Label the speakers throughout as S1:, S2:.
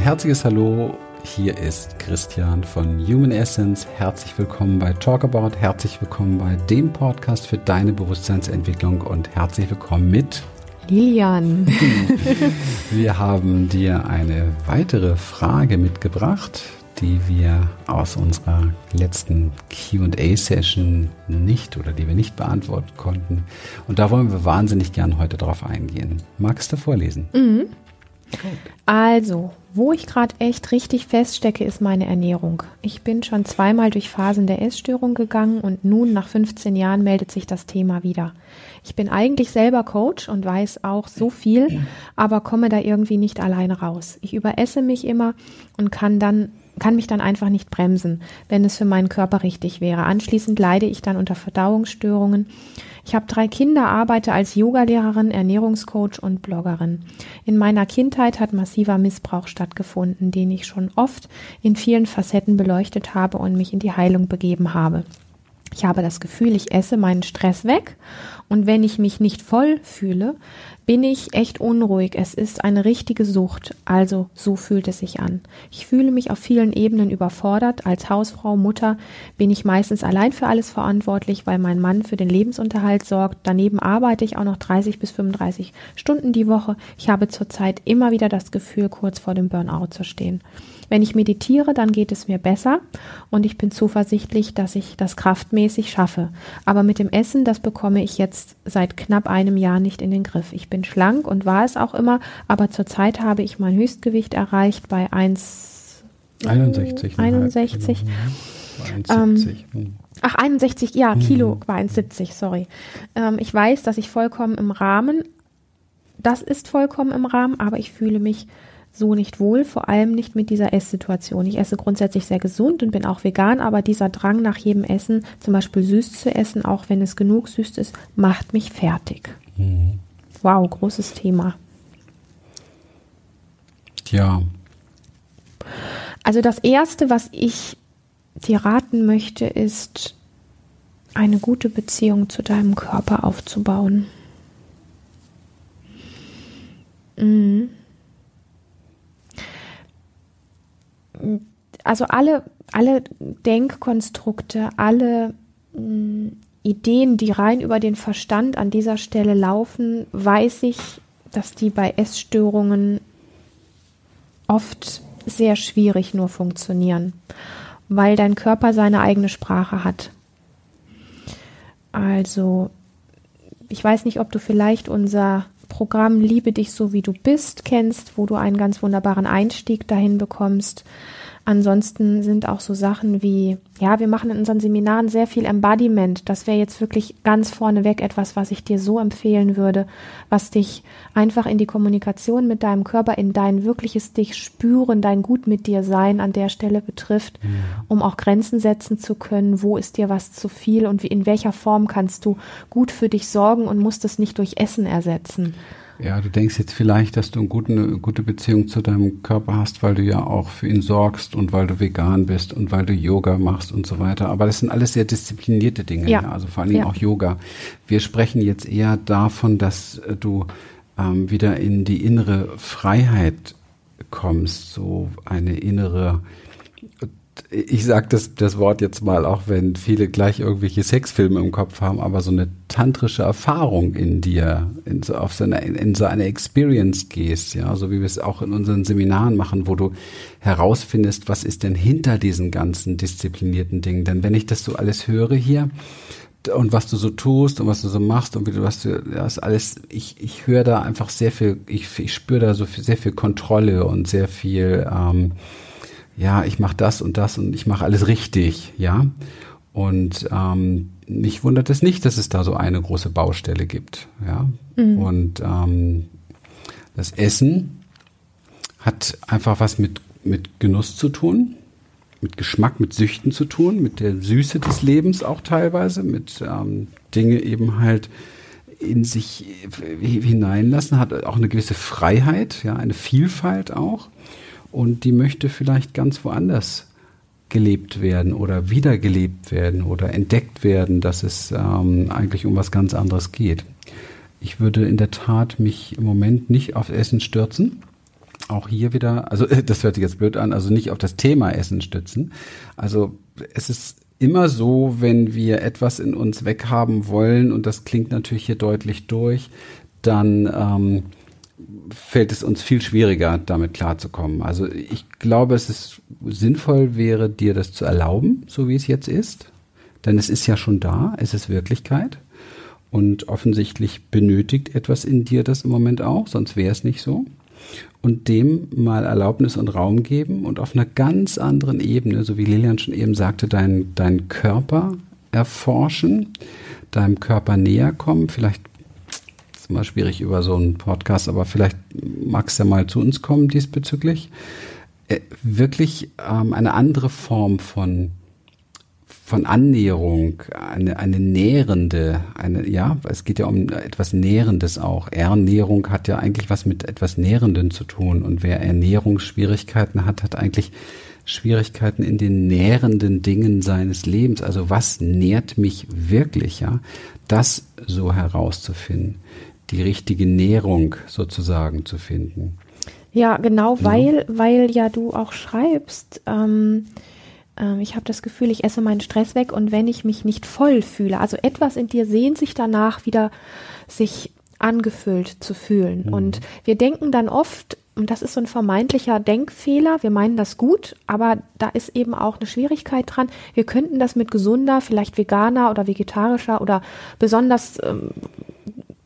S1: herzliches Hallo. Hier ist Christian von Human Essence. Herzlich willkommen bei Talk About. Herzlich willkommen bei dem Podcast für deine Bewusstseinsentwicklung und herzlich willkommen mit
S2: Lilian.
S1: Wir haben dir eine weitere Frage mitgebracht, die wir aus unserer letzten QA-Session nicht oder die wir nicht beantworten konnten. Und da wollen wir wahnsinnig gern heute drauf eingehen. Magst du vorlesen?
S2: Mhm. Also, wo ich gerade echt richtig feststecke, ist meine Ernährung. Ich bin schon zweimal durch Phasen der Essstörung gegangen und nun nach 15 Jahren meldet sich das Thema wieder. Ich bin eigentlich selber Coach und weiß auch so viel, aber komme da irgendwie nicht alleine raus. Ich überesse mich immer und kann dann kann mich dann einfach nicht bremsen, wenn es für meinen Körper richtig wäre. Anschließend leide ich dann unter Verdauungsstörungen. Ich habe drei Kinder, arbeite als Yogalehrerin, Ernährungscoach und Bloggerin. In meiner Kindheit hat massiver Missbrauch stattgefunden, den ich schon oft in vielen Facetten beleuchtet habe und mich in die Heilung begeben habe. Ich habe das Gefühl, ich esse meinen Stress weg und wenn ich mich nicht voll fühle, bin ich echt unruhig. Es ist eine richtige Sucht. Also so fühlt es sich an. Ich fühle mich auf vielen Ebenen überfordert. Als Hausfrau, Mutter bin ich meistens allein für alles verantwortlich, weil mein Mann für den Lebensunterhalt sorgt. Daneben arbeite ich auch noch 30 bis 35 Stunden die Woche. Ich habe zurzeit immer wieder das Gefühl, kurz vor dem Burnout zu stehen. Wenn ich meditiere, dann geht es mir besser und ich bin zuversichtlich, dass ich das kraftmäßig schaffe. Aber mit dem Essen, das bekomme ich jetzt seit knapp einem Jahr nicht in den Griff. Ich bin schlank und war es auch immer, aber zurzeit habe ich mein Höchstgewicht erreicht bei 1
S1: 61.
S2: 61.
S1: Genau. 71.
S2: Ähm, ach, 61, ja, Kilo war 1,70, sorry. Ähm, ich weiß, dass ich vollkommen im Rahmen, das ist vollkommen im Rahmen, aber ich fühle mich so nicht wohl, vor allem nicht mit dieser Esssituation. Ich esse grundsätzlich sehr gesund und bin auch vegan, aber dieser Drang nach jedem Essen, zum Beispiel süß zu essen, auch wenn es genug süß ist, macht mich fertig. Mhm. Wow, großes Thema.
S1: Ja.
S2: Also das Erste, was ich dir raten möchte, ist, eine gute Beziehung zu deinem Körper aufzubauen. Mhm. Also alle, alle Denkkonstrukte, alle mh, mm, Ideen, die rein über den Verstand an dieser Stelle laufen, weiß ich, dass die bei Essstörungen oft sehr schwierig nur funktionieren, weil dein Körper seine eigene Sprache hat. Also, ich weiß nicht, ob du vielleicht unser Programm Liebe dich so wie du bist kennst, wo du einen ganz wunderbaren Einstieg dahin bekommst. Ansonsten sind auch so Sachen wie, ja, wir machen in unseren Seminaren sehr viel Embodiment. Das wäre jetzt wirklich ganz vorneweg etwas, was ich dir so empfehlen würde, was dich einfach in die Kommunikation mit deinem Körper, in dein wirkliches Dich spüren, dein Gut mit dir sein an der Stelle betrifft, mhm. um auch Grenzen setzen zu können. Wo ist dir was zu viel und wie, in welcher Form kannst du gut für dich sorgen und musst es nicht durch Essen ersetzen?
S1: Ja, du denkst jetzt vielleicht, dass du eine gute, eine gute Beziehung zu deinem Körper hast, weil du ja auch für ihn sorgst und weil du vegan bist und weil du Yoga machst und so weiter. Aber das sind alles sehr disziplinierte Dinge, ja. ja? also vor allen Dingen ja. auch Yoga. Wir sprechen jetzt eher davon, dass äh, du ähm, wieder in die innere Freiheit kommst, so eine innere ich sage das, das Wort jetzt mal, auch wenn viele gleich irgendwelche Sexfilme im Kopf haben, aber so eine tantrische Erfahrung in dir, in so, auf so eine, in so eine Experience gehst, ja, so wie wir es auch in unseren Seminaren machen, wo du herausfindest, was ist denn hinter diesen ganzen disziplinierten Dingen. Denn wenn ich das so alles höre hier, und was du so tust und was du so machst und wie du was du das alles ich ich höre da einfach sehr viel ich ich spüre da so viel, sehr viel Kontrolle und sehr viel ähm, ja, ich mache das und das und ich mache alles richtig, ja. Und ähm, mich wundert es nicht, dass es da so eine große Baustelle gibt, ja. Mhm. Und ähm, das Essen hat einfach was mit mit Genuss zu tun, mit Geschmack, mit Süchten zu tun, mit der Süße des Lebens auch teilweise, mit ähm, Dinge eben halt in sich hineinlassen, hat auch eine gewisse Freiheit, ja, eine Vielfalt auch und die möchte vielleicht ganz woanders gelebt werden oder wiedergelebt werden oder entdeckt werden, dass es ähm, eigentlich um was ganz anderes geht. Ich würde in der Tat mich im Moment nicht auf Essen stürzen, auch hier wieder, also das hört sich jetzt blöd an, also nicht auf das Thema Essen stützen. Also es ist immer so, wenn wir etwas in uns weghaben wollen, und das klingt natürlich hier deutlich durch, dann ähm, fällt es uns viel schwieriger, damit klarzukommen. Also ich glaube, es ist sinnvoll wäre, dir das zu erlauben, so wie es jetzt ist. Denn es ist ja schon da, es ist Wirklichkeit. Und offensichtlich benötigt etwas in dir das im Moment auch, sonst wäre es nicht so. Und dem mal Erlaubnis und Raum geben und auf einer ganz anderen Ebene, so wie Lilian schon eben sagte, deinen dein Körper erforschen, deinem Körper näher kommen. Vielleicht immer schwierig über so einen Podcast, aber vielleicht magst du ja mal zu uns kommen diesbezüglich. Äh, wirklich ähm, eine andere Form von von Annäherung, eine, eine nährende, eine, ja, es geht ja um etwas Nährendes auch. Ernährung hat ja eigentlich was mit etwas Nährenden zu tun. Und wer Ernährungsschwierigkeiten hat, hat eigentlich Schwierigkeiten in den nährenden Dingen seines Lebens. Also was nährt mich wirklich, ja? Das so herauszufinden. Die richtige Nährung sozusagen zu finden.
S2: Ja, genau, weil, weil ja du auch schreibst, ähm, ähm, ich habe das Gefühl, ich esse meinen Stress weg und wenn ich mich nicht voll fühle, also etwas in dir sehnt sich danach wieder, sich angefüllt zu fühlen. Mhm. Und wir denken dann oft, und das ist so ein vermeintlicher Denkfehler, wir meinen das gut, aber da ist eben auch eine Schwierigkeit dran. Wir könnten das mit gesunder, vielleicht veganer oder vegetarischer oder besonders ähm,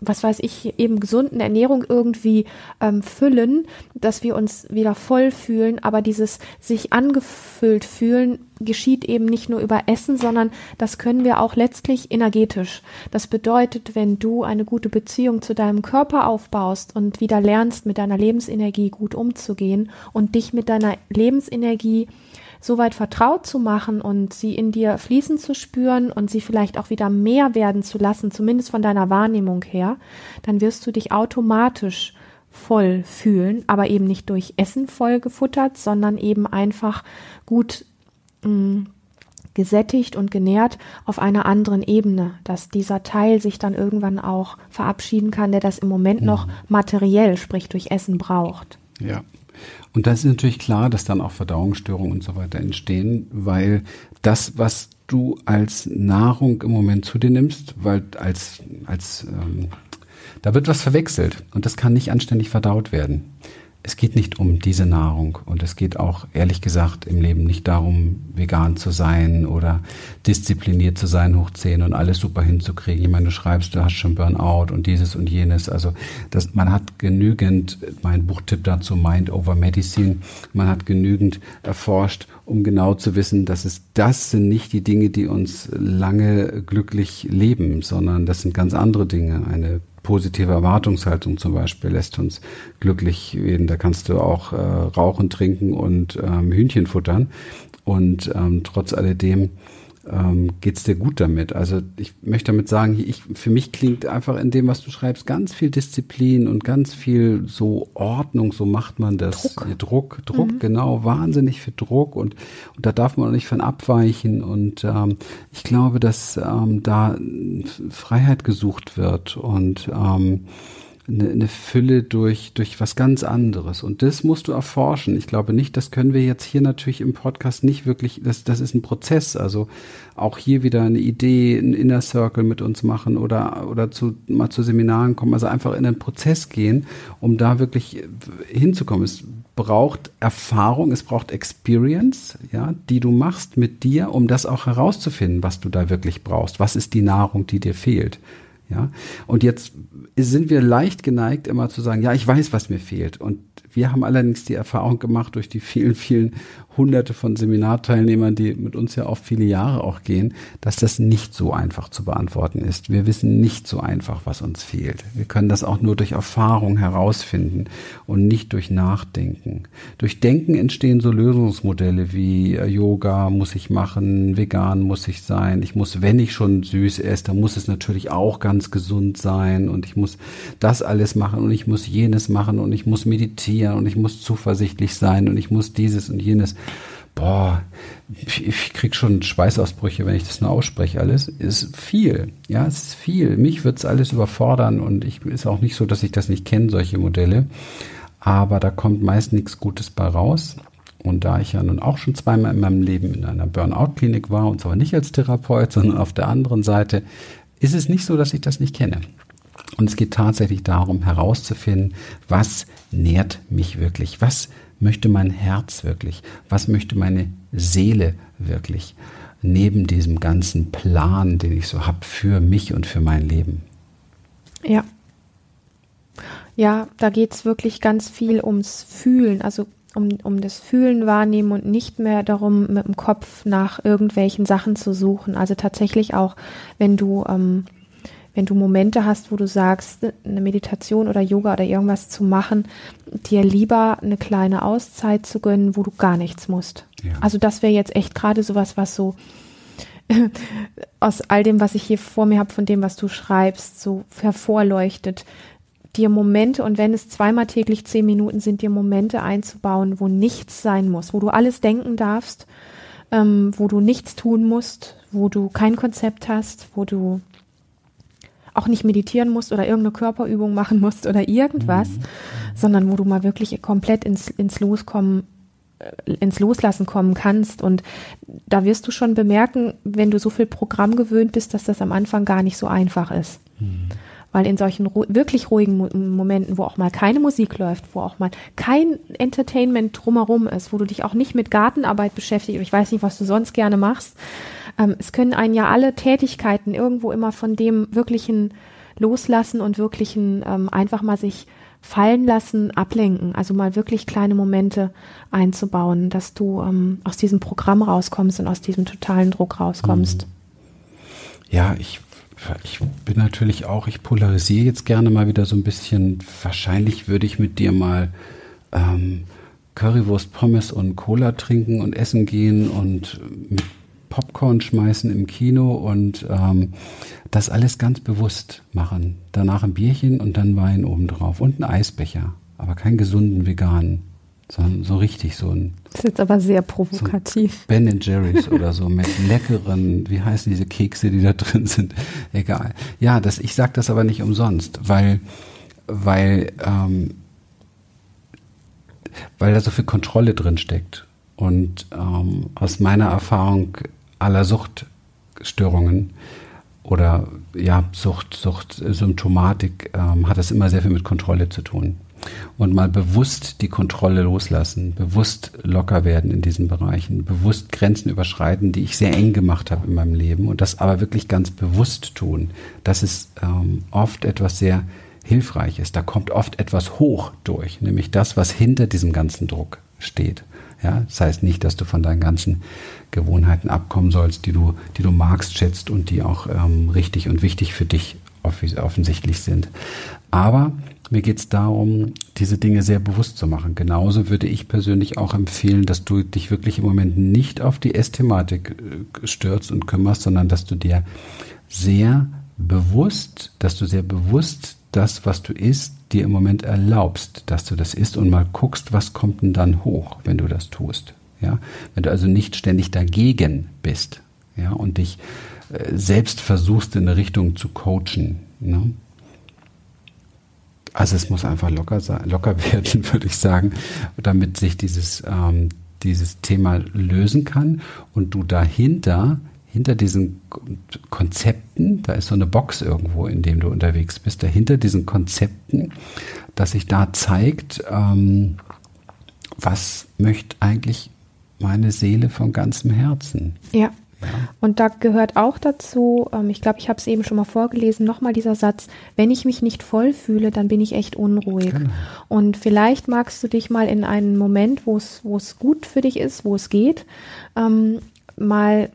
S2: was weiß ich, eben gesunden Ernährung irgendwie ähm, füllen, dass wir uns wieder voll fühlen. Aber dieses sich angefüllt fühlen geschieht eben nicht nur über Essen, sondern das können wir auch letztlich energetisch. Das bedeutet, wenn du eine gute Beziehung zu deinem Körper aufbaust und wieder lernst, mit deiner Lebensenergie gut umzugehen und dich mit deiner Lebensenergie so weit vertraut zu machen und sie in dir fließen zu spüren und sie vielleicht auch wieder mehr werden zu lassen, zumindest von deiner Wahrnehmung her, dann wirst du dich automatisch voll fühlen, aber eben nicht durch Essen voll gefuttert, sondern eben einfach gut mh, mm, gesättigt und genährt auf einer anderen Ebene, dass dieser Teil sich dann irgendwann auch verabschieden kann, der das im Moment mhm. noch materiell, sprich durch Essen braucht.
S1: Ja, und da ist natürlich klar, dass dann auch Verdauungsstörungen und so weiter entstehen, weil das, was du als Nahrung im Moment zu dir nimmst, weil als, als ähm, da wird was verwechselt und das kann nicht anständig verdaut werden es geht nicht um diese Nahrung und es geht auch ehrlich gesagt im Leben nicht darum, vegan zu sein oder diszipliniert zu sein, hoch 10 und alles super hinzukriegen. Ich meine, du schreibst, du hast schon Burnout und dieses und jenes. Also das, man hat genügend, mein Buchtipp dazu, Mind over Medicine, man hat genügend erforscht, um genau zu wissen, dass es das sind nicht die Dinge, die uns lange glücklich leben, sondern das sind ganz andere Dinge. Eine positive Erwartungshaltung zum Beispiel lässt uns glücklich werden. Da kannst du auch äh, rauchen, trinken und ähm, Hühnchen futtern. Und ähm, trotz alledem ähm, geht es dir gut damit. Also ich möchte damit sagen, ich, für mich klingt einfach in dem, was du schreibst, ganz viel Disziplin und ganz viel so Ordnung, so macht man das.
S2: Druck,
S1: Druck, Druck mhm. genau, wahnsinnig viel Druck und, und da darf man auch nicht von abweichen. Und ähm, ich glaube, dass ähm, da Freiheit gesucht wird und ähm, eine, eine Fülle durch, durch was ganz anderes. Und das musst du erforschen. Ich glaube nicht, das können wir jetzt hier natürlich im Podcast nicht wirklich, das, das ist ein Prozess. Also auch hier wieder eine Idee, ein Inner Circle mit uns machen oder, oder zu, mal zu Seminaren kommen. Also einfach in einen Prozess gehen, um da wirklich hinzukommen. Es braucht Erfahrung, es braucht Experience, ja, die du machst mit dir, um das auch herauszufinden, was du da wirklich brauchst. Was ist die Nahrung, die dir fehlt? Ja, und jetzt sind wir leicht geneigt, immer zu sagen, ja, ich weiß, was mir fehlt. Und wir haben allerdings die Erfahrung gemacht durch die vielen, vielen hunderte von Seminarteilnehmern, die mit uns ja auch viele Jahre auch gehen, dass das nicht so einfach zu beantworten ist. Wir wissen nicht so einfach, was uns fehlt. Wir können das auch nur durch Erfahrung herausfinden und nicht durch Nachdenken. Durch Denken entstehen so Lösungsmodelle wie äh, Yoga muss ich machen, vegan muss ich sein, ich muss, wenn ich schon süß esse, dann muss es natürlich auch ganz gesund sein und ich muss das alles machen und ich muss jenes machen und ich muss meditieren und ich muss zuversichtlich sein und ich muss dieses und jenes boah, ich, ich krieg schon Schweißausbrüche, wenn ich das nur ausspreche. Alles ist viel. Ja, es ist viel. Mich wird es alles überfordern und ich ist auch nicht so, dass ich das nicht kenne, solche Modelle. aber da kommt meist nichts Gutes bei raus. Und da ich ja nun auch schon zweimal in meinem Leben in einer Burnout-Klinik war, und zwar nicht als Therapeut, sondern auf der anderen Seite, ist es nicht so, dass ich das nicht kenne. Und es geht tatsächlich darum, herauszufinden, was nährt mich wirklich, was möchte mein Herz wirklich, was möchte meine Seele wirklich, neben diesem ganzen Plan, den ich so habe für mich und für mein Leben.
S2: Ja. Ja, da geht es wirklich ganz viel ums Fühlen, also um, um das Fühlen wahrnehmen und nicht mehr darum, mit dem Kopf nach irgendwelchen Sachen zu suchen. Also tatsächlich auch, wenn du, ähm, wenn du Momente hast, wo du sagst, eine Meditation oder Yoga oder irgendwas zu machen, dir lieber eine kleine Auszeit zu gönnen, wo du gar nichts musst. Ja. Also das wäre jetzt echt gerade sowas, was so aus all dem, was ich hier vor mir habe, von dem, was du schreibst, so hervorleuchtet, dir Momente, und wenn es zweimal täglich zehn Minuten sind, dir Momente einzubauen, wo nichts sein muss, wo du alles denken darfst, ähm, wo du nichts tun musst, wo du kein Konzept hast, wo du auch nicht meditieren musst oder irgendeine Körperübung machen musst oder irgendwas, mhm. sondern wo du mal wirklich komplett ins, ins Loskommen äh, ins Loslassen kommen kannst. Und da wirst du schon bemerken, wenn du so viel Programm gewöhnt bist, dass das am Anfang gar nicht so einfach ist. Mhm. Weil in solchen ru wirklich ruhigen Mo Momenten, wo auch mal keine Musik läuft, wo auch mal kein Entertainment drumherum ist, wo du dich auch nicht mit Gartenarbeit beschäftigst, ich weiß nicht, was du sonst gerne machst, ähm, es können einen ja alle Tätigkeiten irgendwo immer von dem wirklichen Loslassen und wirklichen ähm, einfach mal sich fallen lassen, ablenken, also mal wirklich kleine Momente einzubauen, dass du ähm, aus diesem Programm rauskommst und aus diesem totalen Druck rauskommst.
S1: Ja, ich, ich bin natürlich auch, ich polarisiere jetzt gerne mal wieder so ein bisschen. Wahrscheinlich würde ich mit dir mal ähm, Currywurst, Pommes und Cola trinken und essen gehen und mit Popcorn schmeißen im Kino und ähm, das alles ganz bewusst machen. Danach ein Bierchen und dann Wein obendrauf und ein Eisbecher. Aber keinen gesunden veganen, sondern so richtig so ein.
S2: Das ist jetzt aber sehr provokativ.
S1: So ben Jerry's oder so mit leckeren, wie heißen diese Kekse, die da drin sind? Egal. Ja, das, ich sage das aber nicht umsonst, weil, weil, ähm, weil da so viel Kontrolle drin steckt. Und ähm, aus meiner Erfahrung aller Suchtstörungen oder ja, Sucht, Sucht, Symptomatik ähm, hat das immer sehr viel mit Kontrolle zu tun. Und mal bewusst die Kontrolle loslassen, bewusst locker werden in diesen Bereichen, bewusst Grenzen überschreiten, die ich sehr eng gemacht habe in meinem Leben und das aber wirklich ganz bewusst tun, das ist ähm, oft etwas sehr Hilfreiches. Da kommt oft etwas hoch durch, nämlich das, was hinter diesem ganzen Druck steht. Ja, das heißt nicht, dass du von deinen ganzen Gewohnheiten abkommen sollst, die du, die du magst, schätzt und die auch ähm, richtig und wichtig für dich offensichtlich sind. Aber mir geht es darum, diese Dinge sehr bewusst zu machen. Genauso würde ich persönlich auch empfehlen, dass du dich wirklich im Moment nicht auf die Essthematik äh, stürzt und kümmerst, sondern dass du dir sehr bewusst, dass du sehr bewusst das, was du isst, dir im Moment erlaubst, dass du das isst und mal guckst, was kommt denn dann hoch, wenn du das tust. Ja, wenn du also nicht ständig dagegen bist, ja, und dich selbst versuchst in eine Richtung zu coachen. Ne? Also es muss einfach locker sein, locker werden, würde ich sagen, damit sich dieses ähm, dieses Thema lösen kann und du dahinter hinter diesen Konzepten, da ist so eine Box irgendwo, in dem du unterwegs bist, dahinter diesen Konzepten, dass sich da zeigt, ähm, was möchte eigentlich meine Seele von ganzem Herzen.
S2: Ja. Und da gehört auch dazu, ähm, ich glaube, ich habe es eben schon mal vorgelesen, nochmal dieser Satz, wenn ich mich nicht voll fühle, dann bin ich echt unruhig. Genau. Und vielleicht magst du dich mal in einen Moment, wo es gut für dich ist, wo es geht, ähm, mal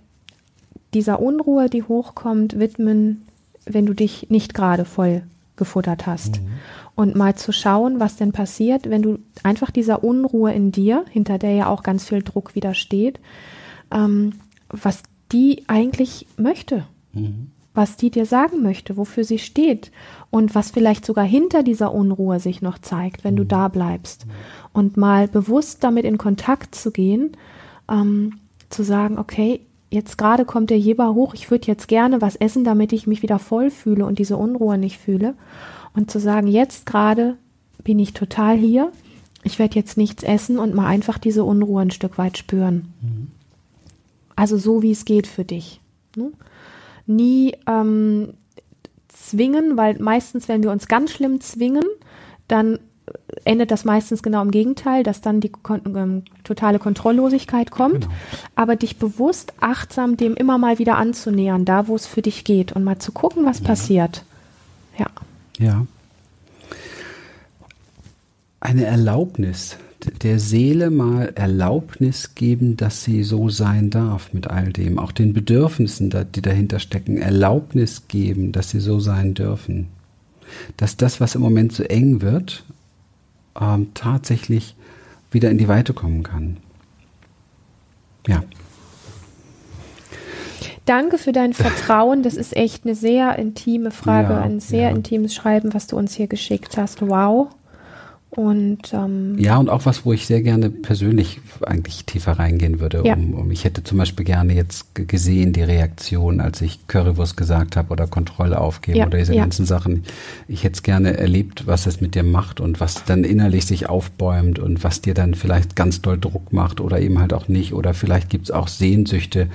S2: dieser Unruhe, die hochkommt, widmen, wenn du dich nicht gerade voll gefuttert hast. Mhm. Und mal zu schauen, was denn passiert, wenn du einfach dieser Unruhe in dir, hinter der ja auch ganz viel Druck widersteht, ähm, was die eigentlich möchte. Mhm. Was die dir sagen möchte, wofür sie steht und was vielleicht sogar hinter dieser Unruhe sich noch zeigt, wenn mhm. du da bleibst. Mhm. Und mal bewusst damit in Kontakt zu gehen, ähm, zu sagen, okay, jetzt gerade kommt der Jeber hoch, ich würde jetzt gerne was essen, damit ich mich wieder voll fühle und diese Unruhe nicht fühle. Und zu sagen, jetzt gerade bin ich total hier ich werde jetzt nichts essen und mal einfach diese Unruhe ein Stück weit spüren. Mhm. Also so, wie es geht für dich. Ne? Nie ähm, zwingen, weil meistens, wenn wir uns ganz schlimm zwingen, dann endet das meistens genau im Gegenteil, dass dann die kon ähm, totale Kontrolllosigkeit kommt. Genau. Aber dich bewusst, achtsam dem immer mal wieder anzunähern, da wo es für dich geht und mal zu gucken, was ja. passiert. Ja.
S1: Ja. Eine Erlaubnis der Seele mal Erlaubnis geben, dass sie so sein darf mit all dem, auch den Bedürfnissen, die dahinter stecken, Erlaubnis geben, dass sie so sein dürfen. Dass das, was im Moment so eng wird, ähm, tatsächlich wieder in die Weite kommen kann. Ja.
S2: Danke für dein Vertrauen. Das ist echt eine sehr intime Frage, ja, ein sehr ja. intimes Schreiben, was du uns hier geschickt hast. Wow. Und ähm,
S1: ja, und auch was, wo ich sehr gerne persönlich eigentlich tiefer reingehen würde. Ja. Um, um, ich hätte zum Beispiel gerne jetzt gesehen die Reaktion, als ich Currywurst gesagt habe oder Kontrolle aufgeben ja. oder diese ja. ganzen Sachen. Ich hätte es gerne erlebt, was es mit dir macht und was dann innerlich sich aufbäumt und was dir dann vielleicht ganz doll Druck macht oder eben halt auch nicht. Oder vielleicht gibt es auch Sehnsüchte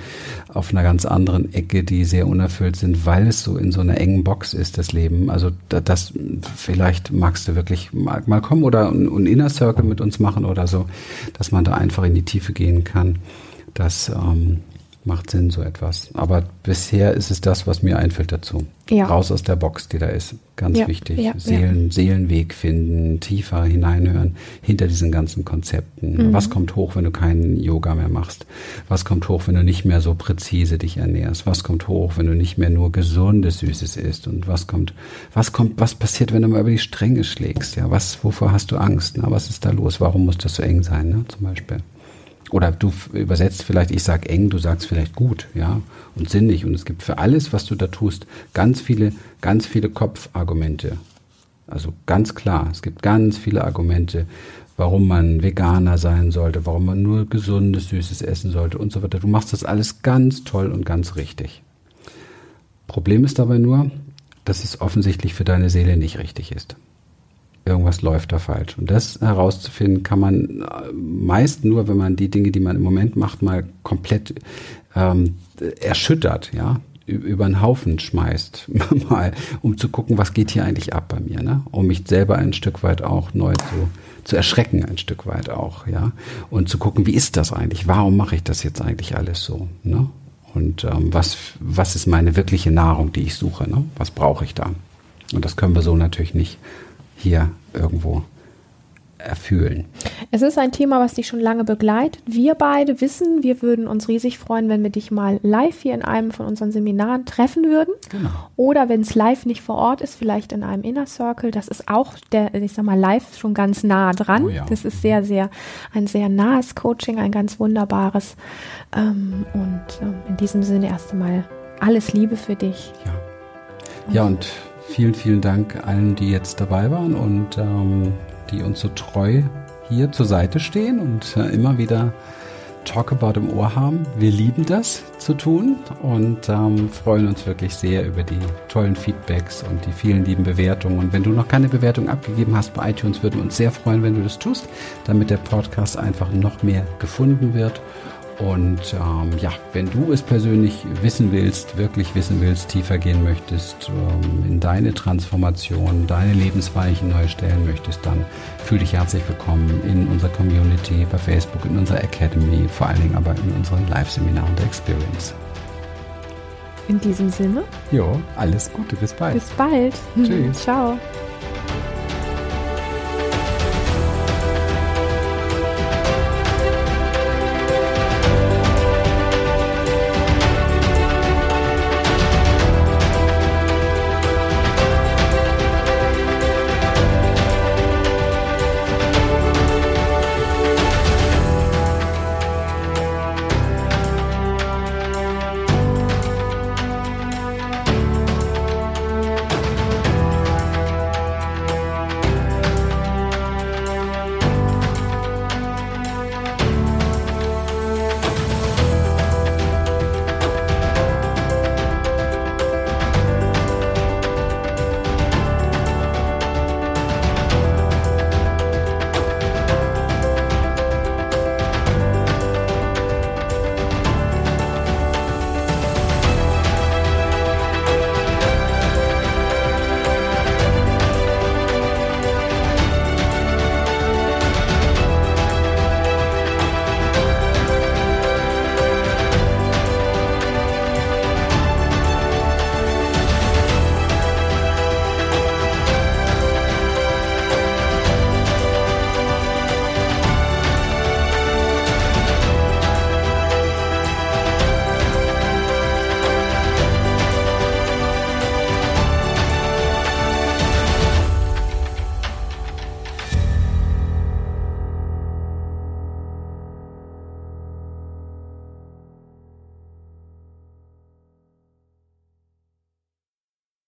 S1: auf einer ganz anderen Ecke, die sehr unerfüllt sind, weil es so in so einer engen Box ist, das Leben. Also das vielleicht magst du wirklich mal, mal kommen oder ein Inner Circle mit uns machen oder so, dass man da einfach in die Tiefe gehen kann. Das ähm, macht Sinn, so etwas. Aber bisher ist es das, was mir einfällt dazu. Ja. Raus aus der Box, die da ist. Ganz ja, wichtig. Ja, Seelen, Seelenweg finden, tiefer hineinhören, hinter diesen ganzen Konzepten. Mhm. Was kommt hoch, wenn du keinen Yoga mehr machst? Was kommt hoch, wenn du nicht mehr so präzise dich ernährst? Was kommt hoch, wenn du nicht mehr nur gesundes, Süßes isst? Und was kommt, was kommt, was passiert, wenn du mal über die Stränge schlägst? Ja, was, wovor hast du Angst? Na, was ist da los? Warum muss das so eng sein, ne? Zum Beispiel. Oder du übersetzt vielleicht, ich sage eng, du sagst vielleicht gut, ja, und sinnig. Und es gibt für alles, was du da tust, ganz viele, ganz viele Kopfargumente. Also ganz klar, es gibt ganz viele Argumente, warum man Veganer sein sollte, warum man nur gesundes, süßes essen sollte und so weiter. Du machst das alles ganz toll und ganz richtig. Problem ist dabei nur, dass es offensichtlich für deine Seele nicht richtig ist irgendwas läuft da falsch. Und das herauszufinden kann man äh, meist nur, wenn man die Dinge, die man im Moment macht, mal komplett ähm, erschüttert, ja, über einen Haufen schmeißt, mal, um zu gucken, was geht hier eigentlich ab bei mir, ne? Um mich selber ein Stück weit auch neu zu, zu erschrecken, ein Stück weit auch, ja. Und zu gucken, wie ist das eigentlich? Warum mache ich das jetzt eigentlich alles so, ne? Und ähm, was, was ist meine wirkliche Nahrung, die ich suche, ne? Was brauche ich da? Und das können wir so natürlich nicht hier irgendwo erfüllen.
S2: Es ist ein Thema, was dich schon lange begleitet. Wir beide wissen, wir würden uns riesig freuen, wenn wir dich mal live hier in einem von unseren Seminaren treffen würden. Genau. Oder wenn es live nicht vor Ort ist, vielleicht in einem Inner Circle. Das ist auch der, ich sag mal, live schon ganz nah dran. Oh ja. Das ist sehr, sehr, ein sehr nahes Coaching, ein ganz wunderbares. Ähm, und ähm, in diesem Sinne erst einmal alles Liebe für dich.
S1: Ja. Ja, und vielen, vielen Dank allen, die jetzt dabei waren und ähm, die uns so treu hier zur Seite stehen und äh, immer wieder Talk About im Ohr haben. Wir lieben das zu tun und ähm, freuen uns wirklich sehr über die tollen Feedbacks und die vielen lieben Bewertungen. Und wenn du noch keine Bewertung abgegeben hast bei iTunes, würden wir uns sehr freuen, wenn du das tust, damit der Podcast einfach noch mehr gefunden wird. Und ähm, ja, wenn du es persönlich wissen willst, wirklich wissen willst, tiefer gehen möchtest, ähm, in deine Transformation, deine Lebensweichen neu stellen möchtest, dann fühl dich herzlich willkommen in unserer Community, bei Facebook, in unserer Academy, vor allen Dingen aber in unseren Live-Seminaren der Experience.
S2: In diesem Sinne?
S1: Jo, alles Gute, bis bald.
S2: Bis bald. Tschüss. Ciao.